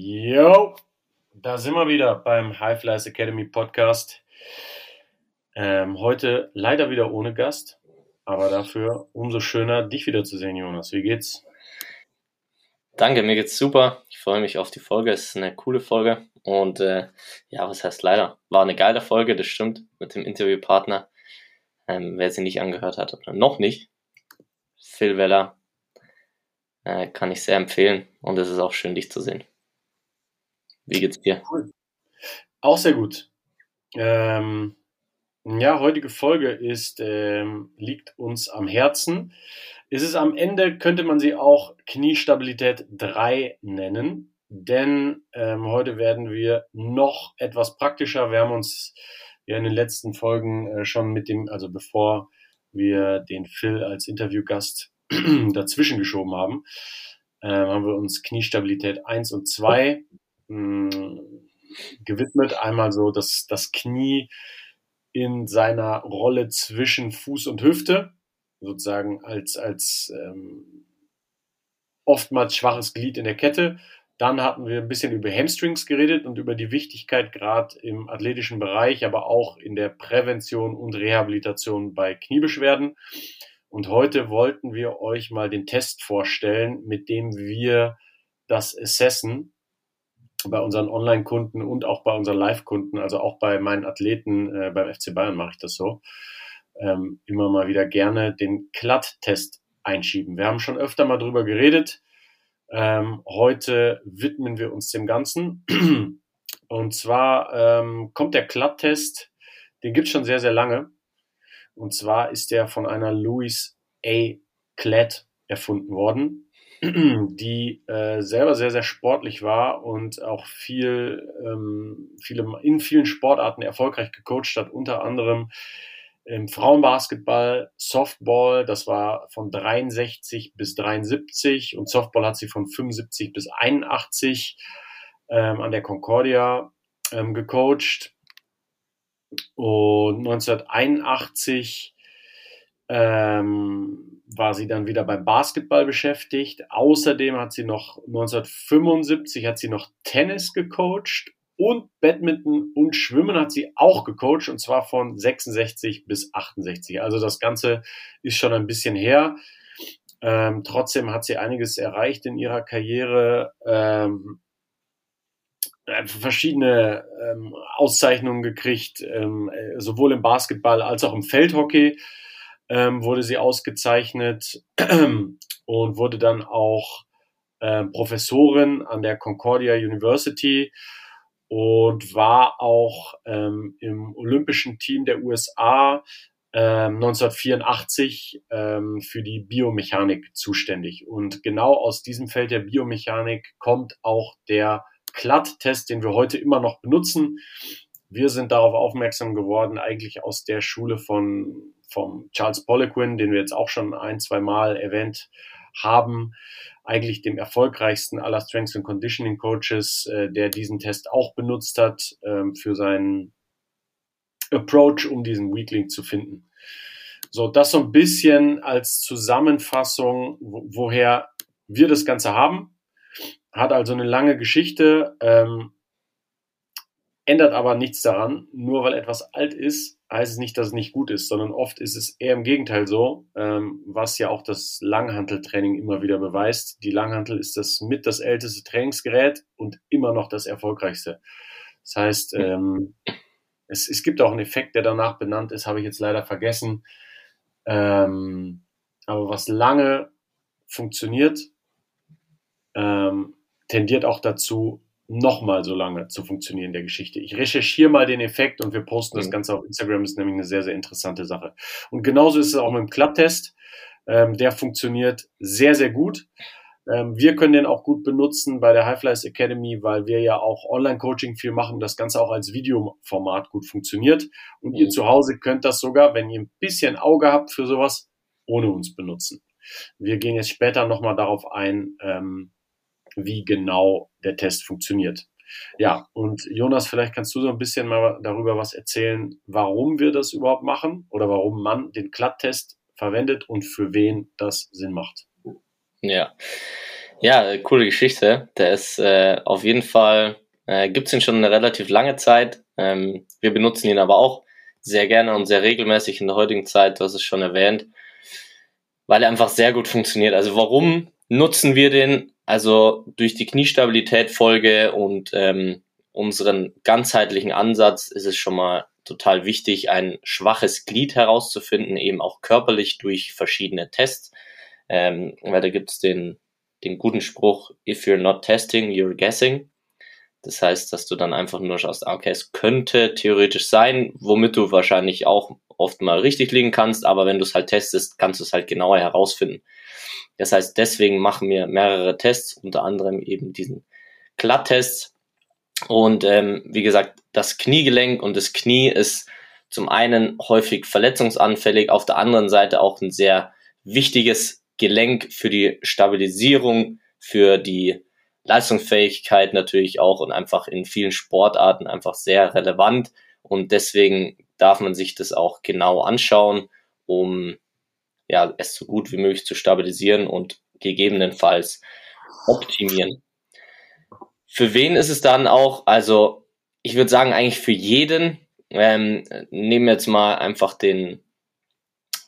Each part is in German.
Jo, da sind wir wieder beim High Flyers Academy Podcast. Ähm, heute leider wieder ohne Gast, aber dafür umso schöner, dich wiederzusehen, Jonas. Wie geht's? Danke, mir geht's super. Ich freue mich auf die Folge. Es ist eine coole Folge. Und äh, ja, was heißt leider? War eine geile Folge, das stimmt, mit dem Interviewpartner. Ähm, wer sie nicht angehört hat oder noch nicht, Phil Weller, äh, kann ich sehr empfehlen. Und es ist auch schön, dich zu sehen. Wie geht's dir? Cool. Auch sehr gut. Ähm, ja, heutige Folge ist, ähm, liegt uns am Herzen. Es ist am Ende, könnte man sie auch Kniestabilität 3 nennen, denn ähm, heute werden wir noch etwas praktischer. Wir haben uns ja in den letzten Folgen äh, schon mit dem, also bevor wir den Phil als Interviewgast dazwischen geschoben haben, äh, haben wir uns Kniestabilität 1 und 2 mh, gewidmet. Einmal so das, das Knie in seiner Rolle zwischen Fuß und Hüfte, sozusagen als, als ähm, oftmals schwaches Glied in der Kette. Dann hatten wir ein bisschen über Hamstrings geredet und über die Wichtigkeit gerade im athletischen Bereich, aber auch in der Prävention und Rehabilitation bei Kniebeschwerden. Und heute wollten wir euch mal den Test vorstellen, mit dem wir das Assessen bei unseren Online-Kunden und auch bei unseren Live-Kunden, also auch bei meinen Athleten äh, beim FC Bayern mache ich das so, ähm, immer mal wieder gerne den Klatt-Test einschieben. Wir haben schon öfter mal drüber geredet. Ähm, heute widmen wir uns dem Ganzen. Und zwar ähm, kommt der Klatt-Test, den gibt es schon sehr, sehr lange. Und zwar ist der von einer Louis A. Klatt erfunden worden. Die äh, selber sehr, sehr sportlich war und auch viel, ähm, viele, in vielen Sportarten erfolgreich gecoacht hat, unter anderem im Frauenbasketball, Softball, das war von 63 bis 73 und Softball hat sie von 75 bis 81 ähm, an der Concordia ähm, gecoacht. Und 1981 ähm, war sie dann wieder beim Basketball beschäftigt. Außerdem hat sie noch 1975 hat sie noch Tennis gecoacht und Badminton und Schwimmen hat sie auch gecoacht und zwar von 66 bis 68. Also das Ganze ist schon ein bisschen her. Ähm, trotzdem hat sie einiges erreicht in ihrer Karriere. Ähm, äh, verschiedene ähm, Auszeichnungen gekriegt, ähm, äh, sowohl im Basketball als auch im Feldhockey ähm, wurde sie ausgezeichnet und wurde dann auch äh, Professorin an der Concordia University und war auch ähm, im olympischen Team der USA ähm, 1984 ähm, für die Biomechanik zuständig. Und genau aus diesem Feld der Biomechanik kommt auch der CLAD-Test, den wir heute immer noch benutzen. Wir sind darauf aufmerksam geworden, eigentlich aus der Schule von vom Charles Poliquin, den wir jetzt auch schon ein, zwei Mal erwähnt haben, eigentlich dem erfolgreichsten aller Strengths and Conditioning Coaches, äh, der diesen Test auch benutzt hat ähm, für seinen Approach, um diesen Weakling zu finden. So, das so ein bisschen als Zusammenfassung, wo, woher wir das Ganze haben. Hat also eine lange Geschichte. Ähm, ändert aber nichts daran. Nur weil etwas alt ist, heißt es nicht, dass es nicht gut ist, sondern oft ist es eher im Gegenteil so, ähm, was ja auch das Langhanteltraining immer wieder beweist. Die Langhantel ist das mit das älteste Trainingsgerät und immer noch das erfolgreichste. Das heißt, ähm, es, es gibt auch einen Effekt, der danach benannt ist, habe ich jetzt leider vergessen. Ähm, aber was lange funktioniert, ähm, tendiert auch dazu, nochmal so lange zu funktionieren, der Geschichte. Ich recherchiere mal den Effekt und wir posten das mhm. Ganze auf Instagram, das ist nämlich eine sehr, sehr interessante Sache. Und genauso ist es auch mit dem Klapptest. Ähm, der funktioniert sehr, sehr gut. Ähm, wir können den auch gut benutzen bei der Highflies Academy, weil wir ja auch Online-Coaching viel machen, das Ganze auch als Videoformat gut funktioniert. Und mhm. ihr zu Hause könnt das sogar, wenn ihr ein bisschen Auge habt für sowas, ohne uns benutzen. Wir gehen jetzt später nochmal darauf ein, ähm, wie genau der Test funktioniert. Ja, und Jonas, vielleicht kannst du so ein bisschen mal darüber was erzählen, warum wir das überhaupt machen oder warum man den Klatttest verwendet und für wen das Sinn macht. Ja, ja, coole Geschichte. Der ist äh, auf jeden Fall, äh, gibt es ihn schon eine relativ lange Zeit. Ähm, wir benutzen ihn aber auch sehr gerne und sehr regelmäßig in der heutigen Zeit, du hast es schon erwähnt, weil er einfach sehr gut funktioniert. Also warum nutzen wir den? Also durch die Kniestabilität-Folge und ähm, unseren ganzheitlichen Ansatz ist es schon mal total wichtig, ein schwaches Glied herauszufinden, eben auch körperlich durch verschiedene Tests. Ähm, weil da gibt es den, den guten Spruch, if you're not testing, you're guessing. Das heißt, dass du dann einfach nur schaust, ah, okay, es könnte theoretisch sein, womit du wahrscheinlich auch oft mal richtig liegen kannst, aber wenn du es halt testest, kannst du es halt genauer herausfinden. Das heißt, deswegen machen wir mehrere Tests, unter anderem eben diesen Glatttest. Und ähm, wie gesagt, das Kniegelenk und das Knie ist zum einen häufig verletzungsanfällig, auf der anderen Seite auch ein sehr wichtiges Gelenk für die Stabilisierung, für die Leistungsfähigkeit natürlich auch und einfach in vielen Sportarten einfach sehr relevant. Und deswegen darf man sich das auch genau anschauen, um ja, es so gut wie möglich zu stabilisieren und gegebenenfalls optimieren. Für wen ist es dann auch, also ich würde sagen eigentlich für jeden, ähm, nehmen wir jetzt mal einfach den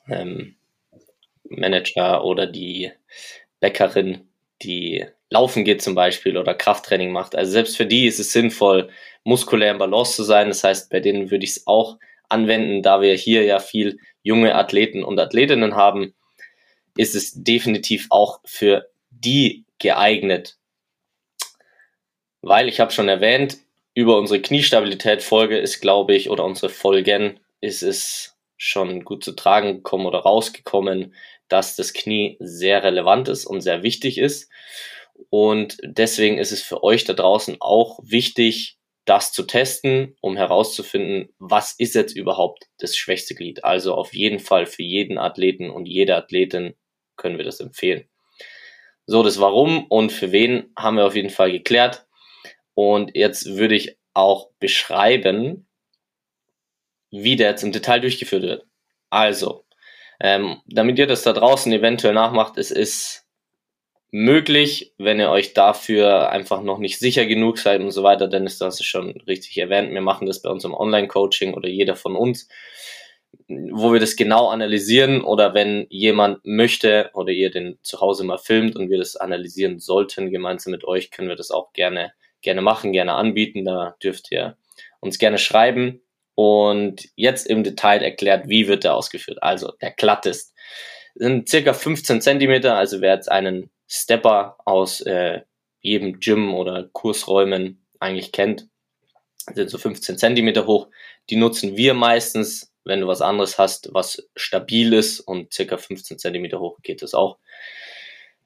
ähm, Manager oder die Bäckerin, die laufen geht zum Beispiel oder Krafttraining macht. Also selbst für die ist es sinnvoll, muskulär im Balance zu sein. Das heißt, bei denen würde ich es auch anwenden, da wir hier ja viel junge Athleten und Athletinnen haben, ist es definitiv auch für die geeignet. Weil ich habe schon erwähnt, über unsere Kniestabilität-Folge ist, glaube ich, oder unsere Folgen ist es schon gut zu tragen gekommen oder rausgekommen, dass das Knie sehr relevant ist und sehr wichtig ist. Und deswegen ist es für euch da draußen auch wichtig, das zu testen, um herauszufinden, was ist jetzt überhaupt das schwächste Glied. Also auf jeden Fall für jeden Athleten und jede Athletin können wir das empfehlen. So, das Warum und für wen haben wir auf jeden Fall geklärt. Und jetzt würde ich auch beschreiben, wie der jetzt im Detail durchgeführt wird. Also, ähm, damit ihr das da draußen eventuell nachmacht, es ist möglich, wenn ihr euch dafür einfach noch nicht sicher genug seid und so weiter, denn ist das schon richtig erwähnt. Wir machen das bei unserem Online-Coaching oder jeder von uns, wo wir das genau analysieren oder wenn jemand möchte oder ihr den zu Hause mal filmt und wir das analysieren sollten gemeinsam mit euch, können wir das auch gerne, gerne machen, gerne anbieten. Da dürft ihr uns gerne schreiben und jetzt im Detail erklärt, wie wird der ausgeführt. Also der Glattest sind circa 15 Zentimeter, also wer jetzt einen Stepper aus äh, jedem Gym oder Kursräumen eigentlich kennt. Sind so 15 Zentimeter hoch. Die nutzen wir meistens, wenn du was anderes hast, was stabil ist und circa 15 Zentimeter hoch geht es auch.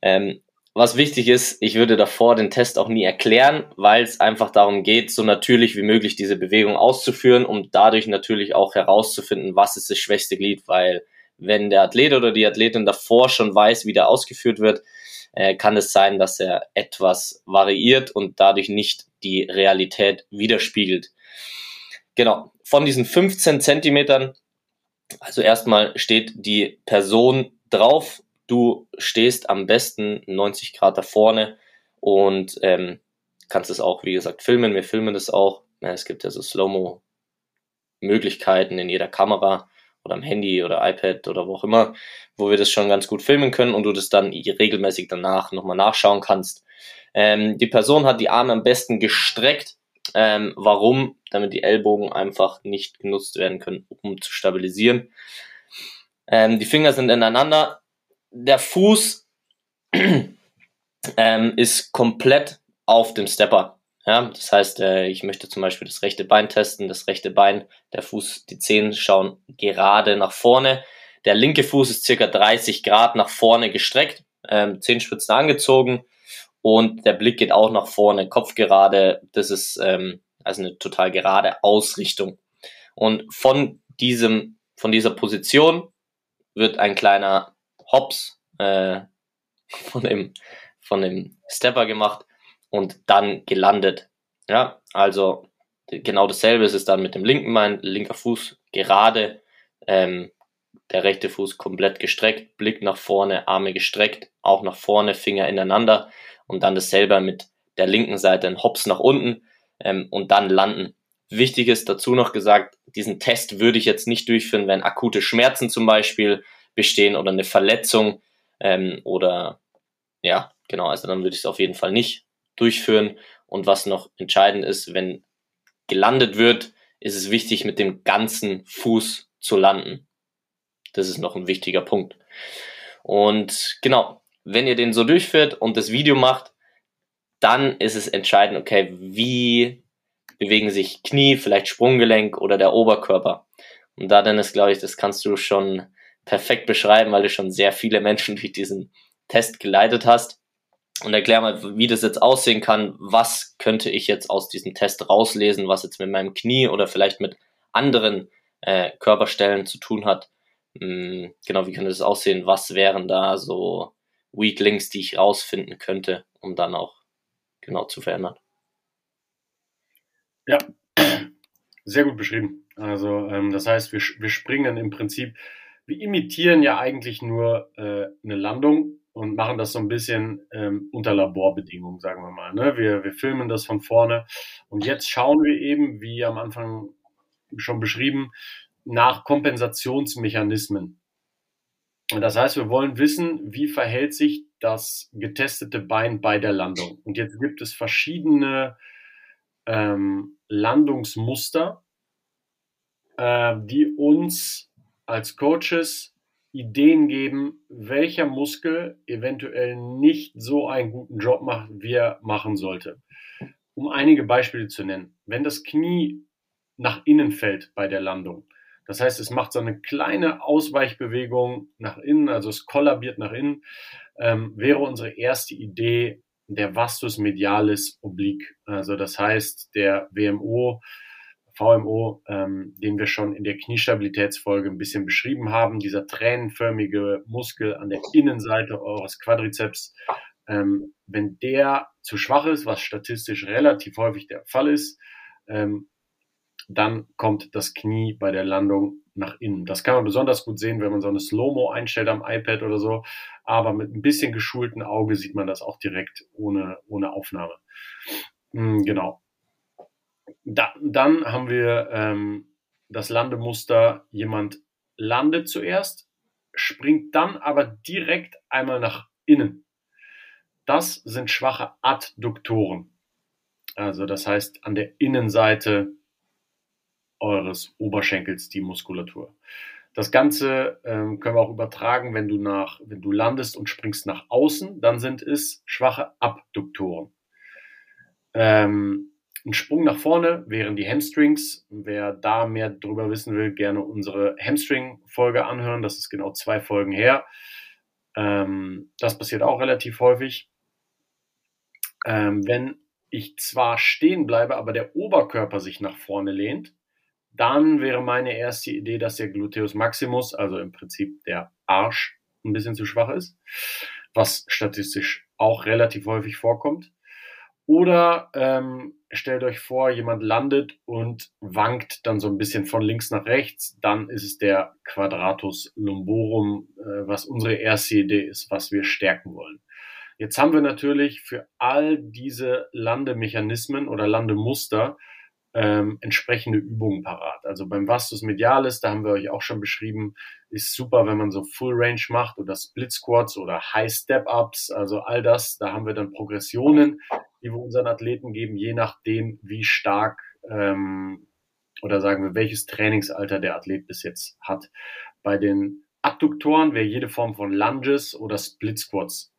Ähm, was wichtig ist, ich würde davor den Test auch nie erklären, weil es einfach darum geht, so natürlich wie möglich diese Bewegung auszuführen, um dadurch natürlich auch herauszufinden, was ist das schwächste Glied, weil wenn der Athlet oder die Athletin davor schon weiß, wie der ausgeführt wird, äh, kann es sein, dass er etwas variiert und dadurch nicht die Realität widerspiegelt. Genau, von diesen 15 Zentimetern, also erstmal steht die Person drauf, du stehst am besten 90 Grad da vorne und ähm, kannst es auch, wie gesagt, filmen. Wir filmen das auch es gibt ja so Slow-Mo-Möglichkeiten in jeder Kamera oder am Handy oder iPad oder wo auch immer, wo wir das schon ganz gut filmen können und du das dann regelmäßig danach nochmal nachschauen kannst. Ähm, die Person hat die Arme am besten gestreckt. Ähm, warum? Damit die Ellbogen einfach nicht genutzt werden können, um zu stabilisieren. Ähm, die Finger sind ineinander. Der Fuß ähm, ist komplett auf dem Stepper. Ja, das heißt, äh, ich möchte zum Beispiel das rechte Bein testen, das rechte Bein, der Fuß, die Zehen schauen gerade nach vorne. Der linke Fuß ist circa 30 Grad nach vorne gestreckt, ähm, Zehenspitzen angezogen und der Blick geht auch nach vorne, Kopf gerade. Das ist ähm, also eine total gerade Ausrichtung. Und von diesem, von dieser Position wird ein kleiner Hops äh, von dem, von dem Stepper gemacht und dann gelandet. Ja, also genau dasselbe ist es dann mit dem linken Bein, linker Fuß gerade, ähm, der rechte Fuß komplett gestreckt, Blick nach vorne, Arme gestreckt, auch nach vorne, Finger ineinander und dann dasselbe mit der linken Seite ein Hops nach unten ähm, und dann landen. Wichtig ist dazu noch gesagt, diesen Test würde ich jetzt nicht durchführen, wenn akute Schmerzen zum Beispiel bestehen oder eine Verletzung ähm, oder ja, genau, also dann würde ich es auf jeden Fall nicht durchführen. Und was noch entscheidend ist, wenn gelandet wird, ist es wichtig, mit dem ganzen Fuß zu landen. Das ist noch ein wichtiger Punkt. Und genau, wenn ihr den so durchführt und das Video macht, dann ist es entscheidend, okay, wie bewegen sich Knie, vielleicht Sprunggelenk oder der Oberkörper. Und da dann ist, glaube ich, das kannst du schon perfekt beschreiben, weil du schon sehr viele Menschen durch diesen Test geleitet hast und erklär mal, wie das jetzt aussehen kann. Was könnte ich jetzt aus diesem Test rauslesen, was jetzt mit meinem Knie oder vielleicht mit anderen äh, Körperstellen zu tun hat? Hm, genau, wie könnte das aussehen? Was wären da so Weak Links, die ich rausfinden könnte, um dann auch genau zu verändern? Ja, sehr gut beschrieben. Also ähm, das heißt, wir, wir springen im Prinzip, wir imitieren ja eigentlich nur äh, eine Landung und machen das so ein bisschen ähm, unter Laborbedingungen, sagen wir mal. Ne? Wir, wir filmen das von vorne und jetzt schauen wir eben, wie am Anfang schon beschrieben, nach Kompensationsmechanismen. Das heißt, wir wollen wissen, wie verhält sich das getestete Bein bei der Landung. Und jetzt gibt es verschiedene ähm, Landungsmuster, äh, die uns als Coaches Ideen geben, welcher Muskel eventuell nicht so einen guten Job macht, wie er machen sollte. Um einige Beispiele zu nennen. Wenn das Knie nach innen fällt bei der Landung, das heißt, es macht so eine kleine Ausweichbewegung nach innen, also es kollabiert nach innen, ähm, wäre unsere erste Idee der Vastus medialis oblique. Also das heißt, der WMO VMO, ähm, den wir schon in der Kniestabilitätsfolge ein bisschen beschrieben haben, dieser tränenförmige Muskel an der Innenseite eures Quadrizeps, ähm, wenn der zu schwach ist, was statistisch relativ häufig der Fall ist, ähm, dann kommt das Knie bei der Landung nach innen. Das kann man besonders gut sehen, wenn man so eine Slow-Mo einstellt am iPad oder so. Aber mit ein bisschen geschultem Auge sieht man das auch direkt ohne, ohne Aufnahme. Hm, genau. Da, dann haben wir ähm, das Landemuster, jemand landet zuerst, springt dann aber direkt einmal nach innen. Das sind schwache Adduktoren. Also das heißt an der Innenseite eures Oberschenkels die Muskulatur. Das Ganze ähm, können wir auch übertragen, wenn du nach, wenn du landest und springst nach außen, dann sind es schwache Abduktoren. Ähm, ein Sprung nach vorne wären die Hamstrings. Wer da mehr drüber wissen will, gerne unsere Hamstring-Folge anhören. Das ist genau zwei Folgen her. Ähm, das passiert auch relativ häufig. Ähm, wenn ich zwar stehen bleibe, aber der Oberkörper sich nach vorne lehnt, dann wäre meine erste Idee, dass der Gluteus Maximus, also im Prinzip der Arsch, ein bisschen zu schwach ist, was statistisch auch relativ häufig vorkommt. Oder ähm, stellt euch vor, jemand landet und wankt dann so ein bisschen von links nach rechts. Dann ist es der Quadratus lumborum, äh, was unsere erste Idee ist, was wir stärken wollen. Jetzt haben wir natürlich für all diese Landemechanismen oder Landemuster ähm, entsprechende Übungen parat. Also beim Vastus Medialis, da haben wir euch auch schon beschrieben, ist super, wenn man so Full Range macht oder Split Squats oder High Step Ups, also all das, da haben wir dann Progressionen, die wir unseren Athleten geben, je nachdem, wie stark ähm, oder sagen wir, welches Trainingsalter der Athlet bis jetzt hat. Bei den Adduktoren wäre jede Form von Lunges oder Split Squats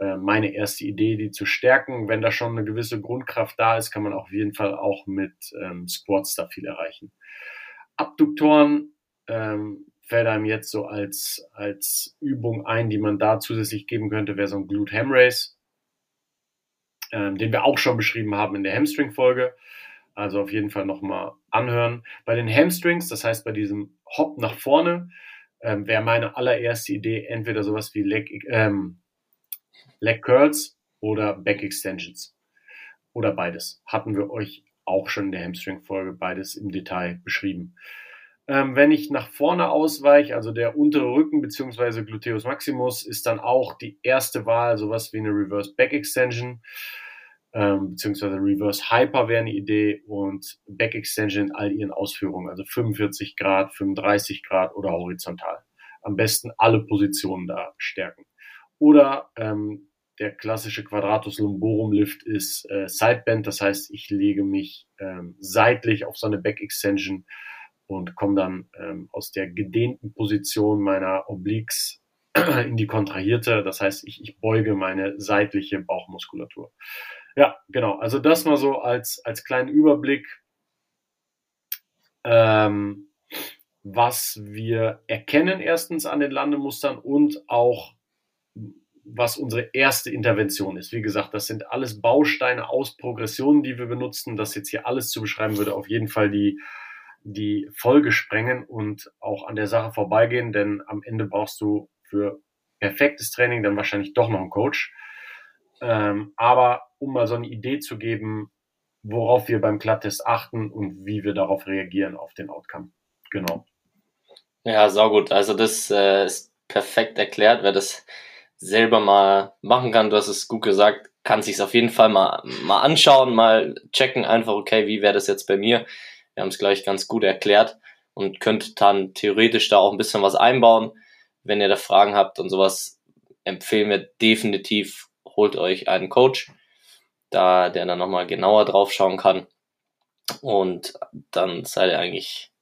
äh, meine erste Idee, die zu stärken. Wenn da schon eine gewisse Grundkraft da ist, kann man auf jeden Fall auch mit ähm, Squats da viel erreichen. Abduktoren ähm, fällt einem jetzt so als, als Übung ein, die man da zusätzlich geben könnte, wäre so ein Glute Ham Race, ähm, den wir auch schon beschrieben haben in der Hamstring-Folge. Also auf jeden Fall nochmal anhören. Bei den Hamstrings, das heißt bei diesem Hop nach vorne, ähm, wäre meine allererste Idee entweder sowas wie Leg, ähm, Leg Curls oder Back Extensions. Oder beides. Hatten wir euch auch schon in der Hamstring-Folge beides im Detail beschrieben. Ähm, wenn ich nach vorne ausweiche, also der untere Rücken bzw. Gluteus Maximus, ist dann auch die erste Wahl sowas wie eine Reverse Back Extension ähm, beziehungsweise Reverse Hyper wäre eine Idee und Back Extension in all ihren Ausführungen, also 45 Grad, 35 Grad oder horizontal. Am besten alle Positionen da stärken. Oder ähm, der klassische Quadratus Lumborum Lift ist äh, Sidebend, das heißt, ich lege mich ähm, seitlich auf so eine Back Extension und komme dann ähm, aus der gedehnten Position meiner Obliques in die kontrahierte, das heißt, ich, ich beuge meine seitliche Bauchmuskulatur. Ja, genau. Also das mal so als, als kleinen Überblick, ähm, was wir erkennen erstens an den Landemustern und auch was unsere erste Intervention ist. Wie gesagt, das sind alles Bausteine aus Progressionen, die wir benutzen. Das jetzt hier alles zu beschreiben, würde auf jeden Fall die, die Folge sprengen und auch an der Sache vorbeigehen, denn am Ende brauchst du für perfektes Training dann wahrscheinlich doch noch einen Coach. Ähm, aber um mal so eine Idee zu geben, worauf wir beim Klatttest achten und wie wir darauf reagieren auf den Outcome. Genau. Ja, sau gut. Also das äh, ist perfekt erklärt, wer das selber mal machen kann. Du hast es gut gesagt, kann sich auf jeden Fall mal, mal anschauen, mal checken, einfach, okay, wie wäre das jetzt bei mir? Wir haben es gleich ganz gut erklärt und könnt dann theoretisch da auch ein bisschen was einbauen. Wenn ihr da Fragen habt und sowas, empfehlen wir definitiv, holt euch einen Coach, da der dann nochmal genauer drauf schauen kann. Und dann seid ihr eigentlich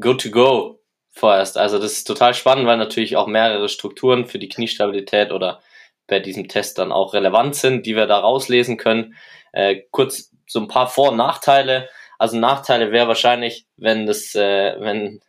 good to go vorerst. Also das ist total spannend, weil natürlich auch mehrere Strukturen für die Kniestabilität oder bei diesem Test dann auch relevant sind, die wir da rauslesen können. Äh, kurz so ein paar Vor- und Nachteile. Also Nachteile wäre wahrscheinlich, wenn das, äh, wenn,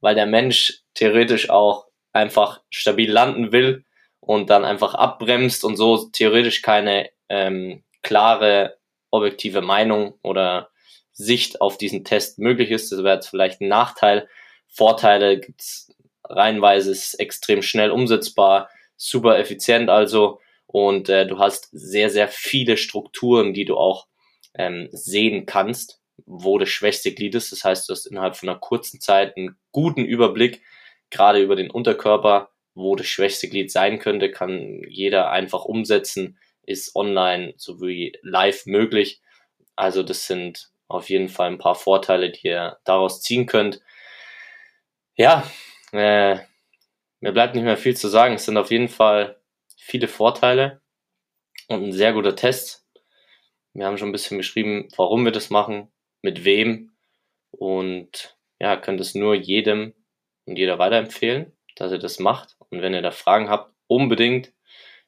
weil der Mensch theoretisch auch einfach stabil landen will und dann einfach abbremst und so theoretisch keine ähm, klare objektive Meinung oder Sicht auf diesen Test möglich ist. Das wäre jetzt vielleicht ein Nachteil. Vorteile gibt's reihenweise, ist extrem schnell umsetzbar, super effizient also und äh, du hast sehr, sehr viele Strukturen, die du auch ähm, sehen kannst, wo das schwächste Glied ist. Das heißt, du hast innerhalb von einer kurzen Zeit einen guten Überblick, gerade über den Unterkörper, wo das schwächste Glied sein könnte, kann jeder einfach umsetzen, ist online sowie live möglich. Also das sind auf jeden Fall ein paar Vorteile, die ihr daraus ziehen könnt. Ja, äh, mir bleibt nicht mehr viel zu sagen. Es sind auf jeden Fall viele Vorteile und ein sehr guter Test. Wir haben schon ein bisschen beschrieben, warum wir das machen, mit wem und ja, könnt es nur jedem und jeder weiterempfehlen, dass ihr das macht. Und wenn ihr da Fragen habt, unbedingt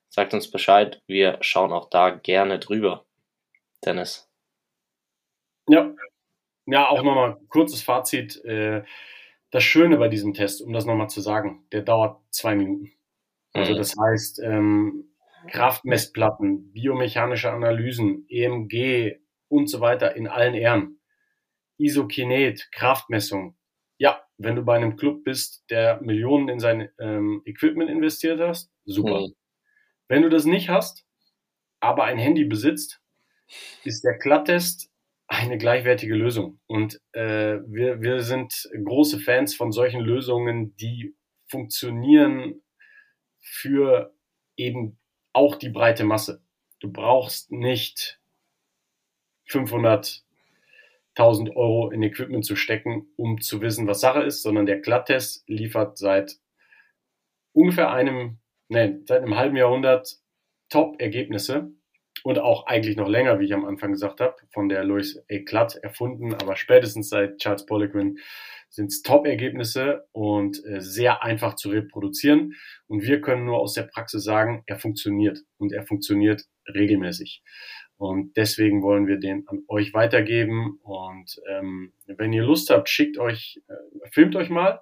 sagt uns Bescheid. Wir schauen auch da gerne drüber. Dennis. Ja, ja, auch nochmal kurzes Fazit. Äh, das Schöne bei diesem Test, um das nochmal zu sagen, der dauert zwei Minuten. Also mhm. das heißt, ähm, Kraftmessplatten, biomechanische Analysen, EMG und so weiter in allen Ehren. Isokinet, Kraftmessung. Ja, wenn du bei einem Club bist, der Millionen in sein ähm, Equipment investiert hast, super. Mhm. Wenn du das nicht hast, aber ein Handy besitzt, ist der Klatttest eine gleichwertige Lösung. Und äh, wir, wir sind große Fans von solchen Lösungen, die funktionieren für eben auch die breite Masse. Du brauchst nicht 500 1000 Euro in Equipment zu stecken, um zu wissen, was Sache ist, sondern der Glatttest liefert seit ungefähr einem, nein, seit einem halben Jahrhundert Top-Ergebnisse und auch eigentlich noch länger, wie ich am Anfang gesagt habe, von der Louis A. Glatt erfunden, aber spätestens seit Charles Poliquin sind es Top-Ergebnisse und äh, sehr einfach zu reproduzieren. Und wir können nur aus der Praxis sagen, er funktioniert und er funktioniert regelmäßig. Und deswegen wollen wir den an euch weitergeben. Und ähm, wenn ihr Lust habt, schickt euch, äh, filmt euch mal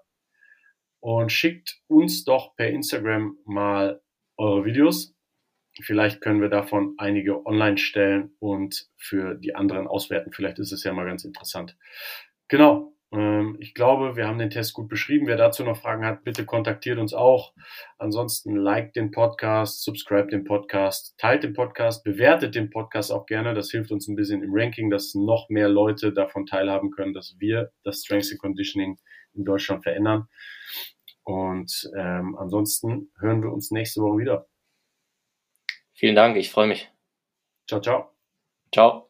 und schickt uns doch per Instagram mal eure Videos. Vielleicht können wir davon einige online stellen und für die anderen auswerten. Vielleicht ist es ja mal ganz interessant. Genau. Ähm, ich glaube, wir haben den Test gut beschrieben. Wer dazu noch Fragen hat, bitte kontaktiert uns auch. Ansonsten liked den Podcast, subscribe den Podcast, teilt den Podcast, bewertet den Podcast auch gerne. Das hilft uns ein bisschen im Ranking, dass noch mehr Leute davon teilhaben können, dass wir das Strength and Conditioning in Deutschland verändern. Und ähm, ansonsten hören wir uns nächste Woche wieder. Vielen Dank, ich freue mich. Ciao, ciao. Ciao.